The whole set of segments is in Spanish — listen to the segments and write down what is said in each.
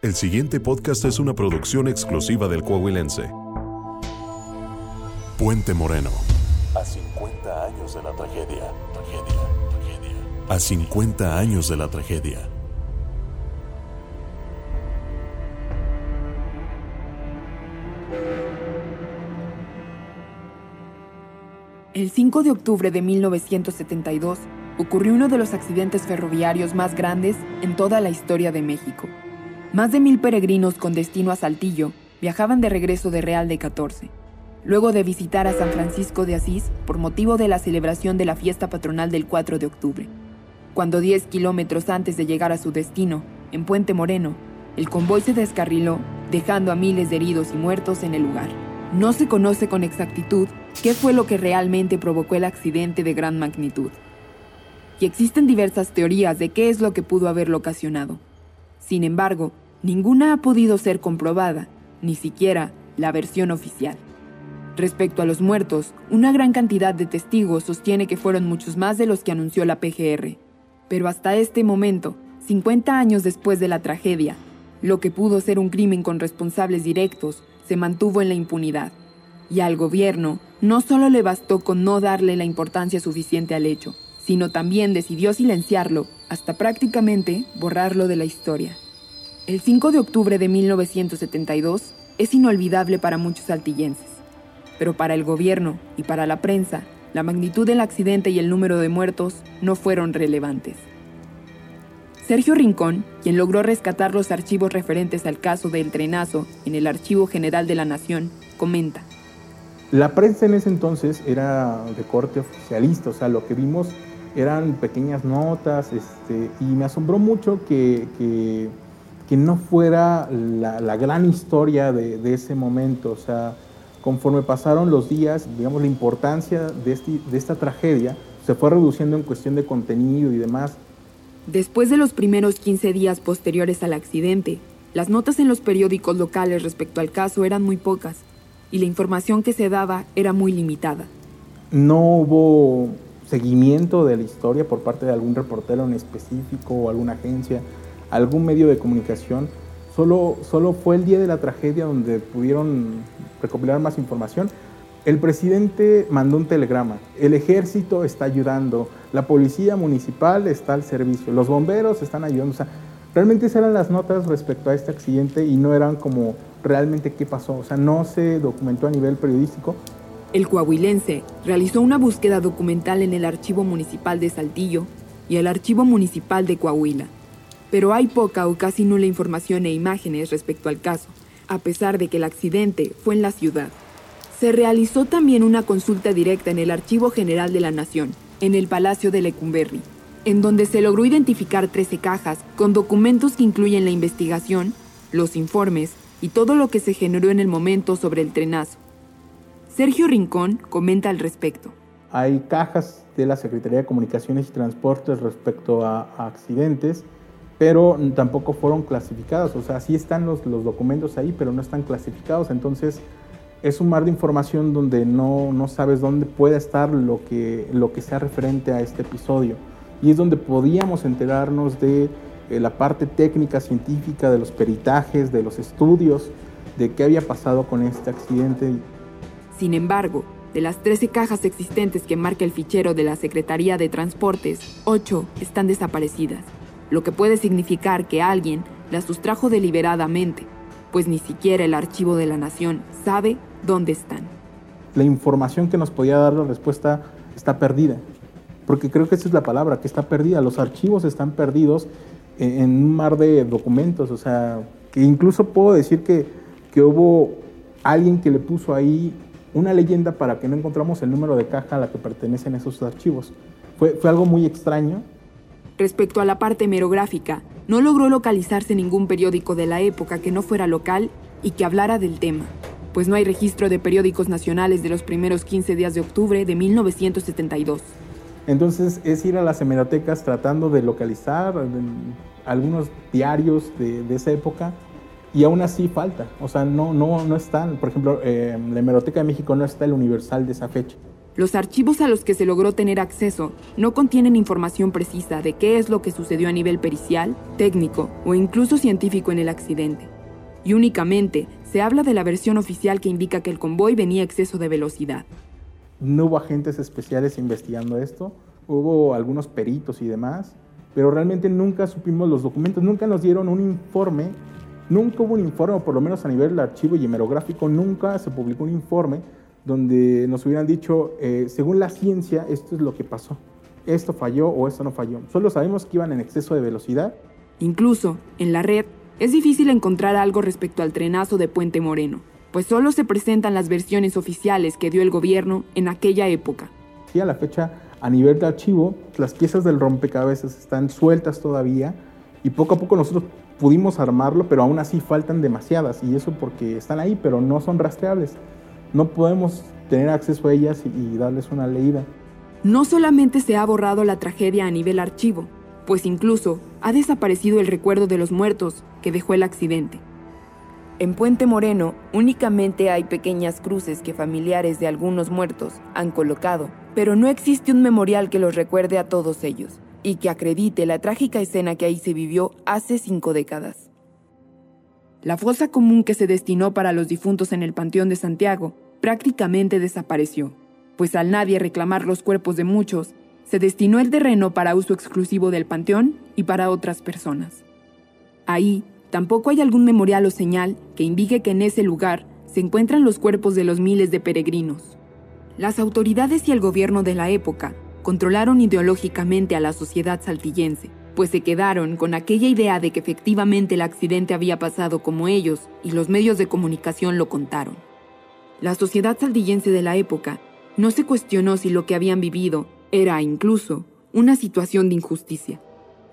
El siguiente podcast es una producción exclusiva del Coahuilense. Puente Moreno. A 50 años de la tragedia. Tragedia. Tragedia. A 50 años de la tragedia. El 5 de octubre de 1972 ocurrió uno de los accidentes ferroviarios más grandes en toda la historia de México. Más de mil peregrinos con destino a Saltillo viajaban de regreso de Real de 14, luego de visitar a San Francisco de Asís por motivo de la celebración de la fiesta patronal del 4 de octubre. Cuando 10 kilómetros antes de llegar a su destino, en Puente Moreno, el convoy se descarriló, dejando a miles de heridos y muertos en el lugar. No se conoce con exactitud qué fue lo que realmente provocó el accidente de gran magnitud. Y existen diversas teorías de qué es lo que pudo haberlo ocasionado. Sin embargo, ninguna ha podido ser comprobada, ni siquiera la versión oficial. Respecto a los muertos, una gran cantidad de testigos sostiene que fueron muchos más de los que anunció la PGR. Pero hasta este momento, 50 años después de la tragedia, lo que pudo ser un crimen con responsables directos se mantuvo en la impunidad. Y al gobierno no solo le bastó con no darle la importancia suficiente al hecho, sino también decidió silenciarlo hasta prácticamente borrarlo de la historia. El 5 de octubre de 1972 es inolvidable para muchos saltillenses, pero para el gobierno y para la prensa, la magnitud del accidente y el número de muertos no fueron relevantes. Sergio Rincón, quien logró rescatar los archivos referentes al caso del trenazo en el Archivo General de la Nación, comenta. La prensa en ese entonces era de corte oficialista, o sea, lo que vimos eran pequeñas notas, este, y me asombró mucho que, que, no fuera la, gran historia de, ese momento. O sea, conforme pasaron los días, digamos, la importancia de, este, de esta tragedia se fue reduciendo en cuestión de contenido y demás. Después de los primeros 15 días posteriores al accidente, las notas en los periódicos locales respecto al caso eran muy pocas y la información que se daba era muy limitada. No hubo seguimiento de la historia por parte de algún reportero en específico o alguna agencia, algún medio de comunicación. Solo, solo fue el día de la tragedia donde pudieron recopilar más información. El presidente mandó un telegrama. El ejército está ayudando. La policía municipal está al servicio. Los bomberos están ayudando. O sea, realmente esas eran las notas respecto a este accidente y no eran como realmente qué pasó. O sea, no se documentó a nivel periodístico, el coahuilense realizó una búsqueda documental en el Archivo Municipal de Saltillo y el Archivo Municipal de Coahuila, pero hay poca o casi nula información e imágenes respecto al caso, a pesar de que el accidente fue en la ciudad. Se realizó también una consulta directa en el Archivo General de la Nación, en el Palacio de Lecumberri, en donde se logró identificar 13 cajas con documentos que incluyen la investigación, los informes y todo lo que se generó en el momento sobre el trenazo. Sergio Rincón comenta al respecto. Hay cajas de la Secretaría de Comunicaciones y Transportes respecto a, accidentes, pero tampoco fueron clasificadas. O sea, sí están los, los, documentos ahí, pero no están clasificados. Entonces, es un mar de información donde no, no sabes dónde puede estar lo que, lo que sea referente a este episodio. Y es donde podíamos enterarnos de eh, la parte técnica, científica, de los peritajes, de los estudios, de qué había pasado con este accidente. Sin embargo, de las 13 cajas existentes que marca el fichero de la Secretaría de Transportes, 8 están desaparecidas, lo que puede significar que alguien las sustrajo deliberadamente, pues ni siquiera el archivo de la Nación sabe dónde están. La información que nos podía dar la respuesta está perdida, porque creo que esa es la palabra, que está perdida. Los archivos están perdidos en un mar de documentos, o sea, que incluso puedo decir que, que hubo alguien que le puso ahí una leyenda para que no encontramos el número de caja a la que pertenecen esos archivos. Fue, fue algo muy extraño. Respecto a la parte hemerográfica, no logró localizarse ningún periódico de la época que no fuera local y que hablara del tema, pues no hay registro de periódicos nacionales de los primeros 15 días de octubre de 1972. Entonces es ir a las hemerotecas tratando de localizar algunos diarios de, de esa época y aún así falta, o sea, no, no, no están, por ejemplo, eh, la Hemeroteca de México no está el universal de esa fecha. Los archivos a los que se logró tener acceso no contienen información precisa de qué es lo que sucedió a nivel pericial, técnico o incluso científico en el accidente. Y únicamente se habla de la versión oficial que indica que el convoy venía a exceso de velocidad. No hubo agentes especiales investigando esto, hubo algunos peritos y demás, pero realmente nunca supimos los documentos, nunca nos dieron un informe, nunca hubo un informe, por lo menos a nivel archivo y hemerográfico, nunca se publicó un informe donde nos hubieran dicho, eh, según la ciencia, esto es lo que pasó. Esto falló o esto no falló. Solo sabemos que iban en exceso de velocidad. Incluso, en la red, es difícil encontrar algo respecto al trenazo de Puente Moreno, pues solo se presentan las versiones oficiales que dio el gobierno en aquella época. Sí, a la fecha, a nivel de archivo, las piezas del rompecabezas están sueltas todavía y poco a poco nosotros pudimos armarlo, pero aún así faltan demasiadas y eso porque están ahí, pero no son rastreables no podemos tener acceso a ellas y, darles una leída. No solamente se ha borrado la tragedia a nivel archivo, pues incluso ha desaparecido el recuerdo de los muertos que dejó el accidente. En Puente Moreno únicamente hay pequeñas cruces que familiares de algunos muertos han colocado, pero no existe un memorial que los recuerde a todos ellos y que acredite la trágica escena que ahí se vivió hace cinco décadas. La fosa común que se destinó para los difuntos en el Panteón de Santiago prácticamente desapareció, pues al nadie reclamar los cuerpos de muchos, se destinó el terreno para uso exclusivo del Panteón y para otras personas. Ahí tampoco hay algún memorial o señal que indique que en ese lugar se encuentran los cuerpos de los miles de peregrinos. Las autoridades y el gobierno de la época controlaron ideológicamente a la sociedad saltillense, pues se quedaron con aquella idea de que efectivamente el accidente había pasado como ellos y los medios de comunicación lo contaron. La sociedad saldillense de la época no se cuestionó si lo que habían vivido era incluso una situación de injusticia,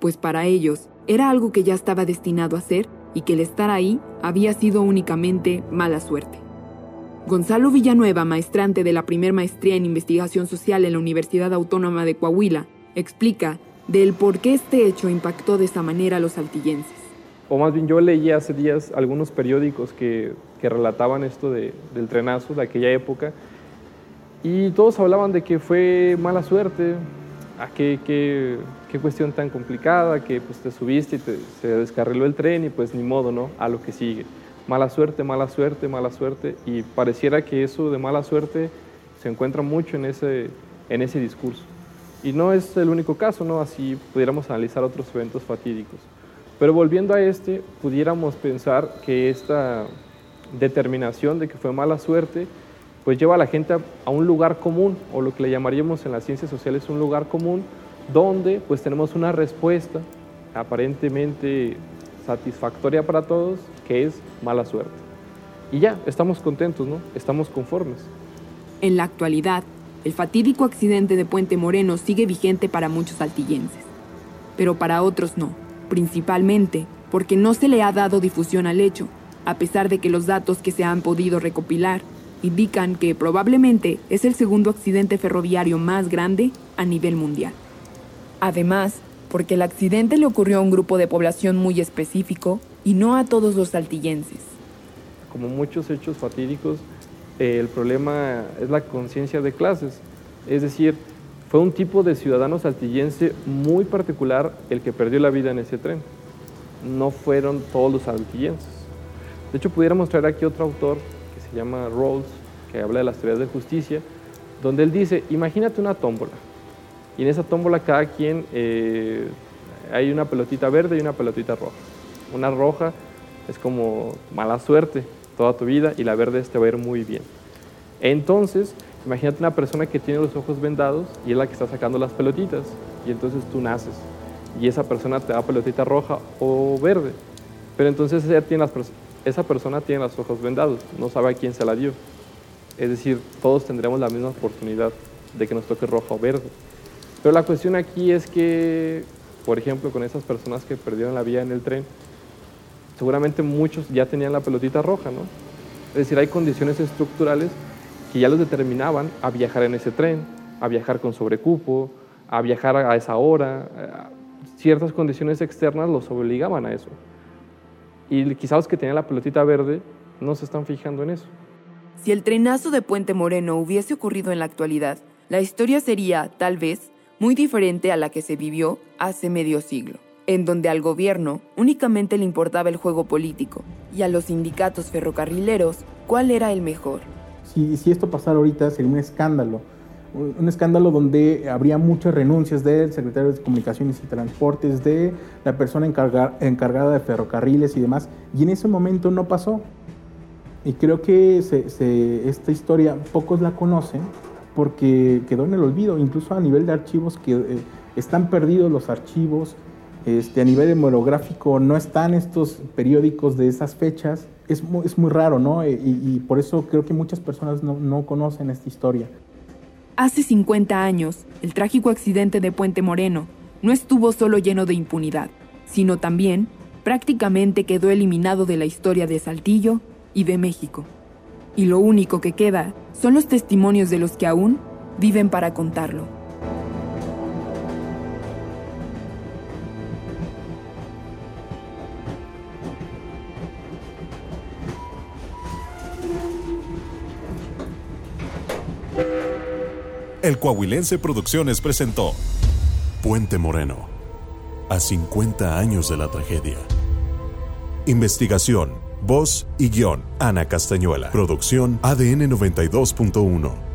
pues para ellos era algo que ya estaba destinado a ser y que el estar ahí había sido únicamente mala suerte. Gonzalo Villanueva, maestrante de la primer maestría en investigación social en la Universidad Autónoma de Coahuila, explica del por qué este hecho impactó de esa manera a los altillenses. O más bien yo leí hace días algunos periódicos que, que relataban esto de, del trenazo de aquella época y todos hablaban de que fue mala suerte, a qué, qué, qué cuestión tan complicada, que pues te subiste y te, se descarriló el tren y pues ni modo, ¿no? A lo que sigue. Mala suerte, mala suerte, mala suerte y pareciera que eso de mala suerte se encuentra mucho en ese, en ese discurso. Y no es el único caso, ¿no? Así pudiéramos analizar otros eventos fatídicos. Pero volviendo a este, pudiéramos pensar que esta determinación de que fue mala suerte, pues lleva a la gente a, un lugar común, o lo que le llamaríamos en las ciencias sociales un lugar común, donde pues tenemos una respuesta aparentemente satisfactoria para todos, que es mala suerte. Y ya, estamos contentos, ¿no? Estamos conformes. En la actualidad, el fatídico accidente de Puente Moreno sigue vigente para muchos altillenses, pero para otros no, principalmente porque no se le ha dado difusión al hecho, a pesar de que los datos que se han podido recopilar indican que probablemente es el segundo accidente ferroviario más grande a nivel mundial. Además, porque el accidente le ocurrió a un grupo de población muy específico y no a todos los altillenses. Como muchos hechos fatídicos, el problema es la conciencia de clases. Es decir, fue un tipo de ciudadano saltillense muy particular el que perdió la vida en ese tren. No fueron todos los saltillenses. De hecho, pudiéramos traer aquí otro autor que se llama Rawls, que habla de las teorías de justicia, donde él dice, imagínate una tómbola, y en esa tómbola cada quien eh, hay una pelotita verde y una pelotita roja. Una roja es como mala suerte, toda tu vida y la verde te va a ir muy bien. Entonces, imagínate una persona que tiene los ojos vendados y es la que está sacando las pelotitas y entonces tú naces y esa persona te da pelotita roja o verde. Pero entonces tiene esa persona tiene los ojos vendados, no sabe a quién se la dio. Es decir, todos tendremos la misma oportunidad de que nos toque roja o verde. Pero la cuestión aquí es que, por ejemplo, con esas personas que perdieron la vida en el tren, seguramente muchos ya tenían la pelotita roja, ¿no? Es decir, hay condiciones estructurales que ya los determinaban a viajar en ese tren, a viajar con sobrecupo, a viajar a esa hora. Ciertas condiciones externas los obligaban a eso. Y quizás los que tenían la pelotita verde no se están fijando en eso. Si el trenazo de Puente Moreno hubiese ocurrido en la actualidad, la historia sería, tal vez, muy diferente a la que se vivió hace medio siglo, en donde al gobierno únicamente le importaba el juego político y a los sindicatos ferrocarrileros cuál era el mejor. Si, esto pasara ahorita sería un escándalo, un escándalo donde habría muchas renuncias del secretario de Comunicaciones y Transportes, de la persona encargada de ferrocarriles y demás, y en ese momento no pasó. Y creo que esta historia pocos la conocen porque quedó en el olvido, incluso a nivel de archivos que eh, están perdidos los archivos, este, a nivel hemorográfico no están estos periódicos de esas fechas, es muy, es muy raro, ¿no? E, y, por eso creo que muchas personas no, no conocen esta historia. Hace 50 años, el trágico accidente de Puente Moreno no estuvo solo lleno de impunidad, sino también prácticamente quedó eliminado de la historia de Saltillo y de México. Y lo único que queda son los testimonios de los que aún viven para contarlo. El Coahuilense Producciones presentó Puente Moreno, a 50 años de la tragedia. Investigación, voz y guion, Ana Castañuela. Producción ADN 92.1.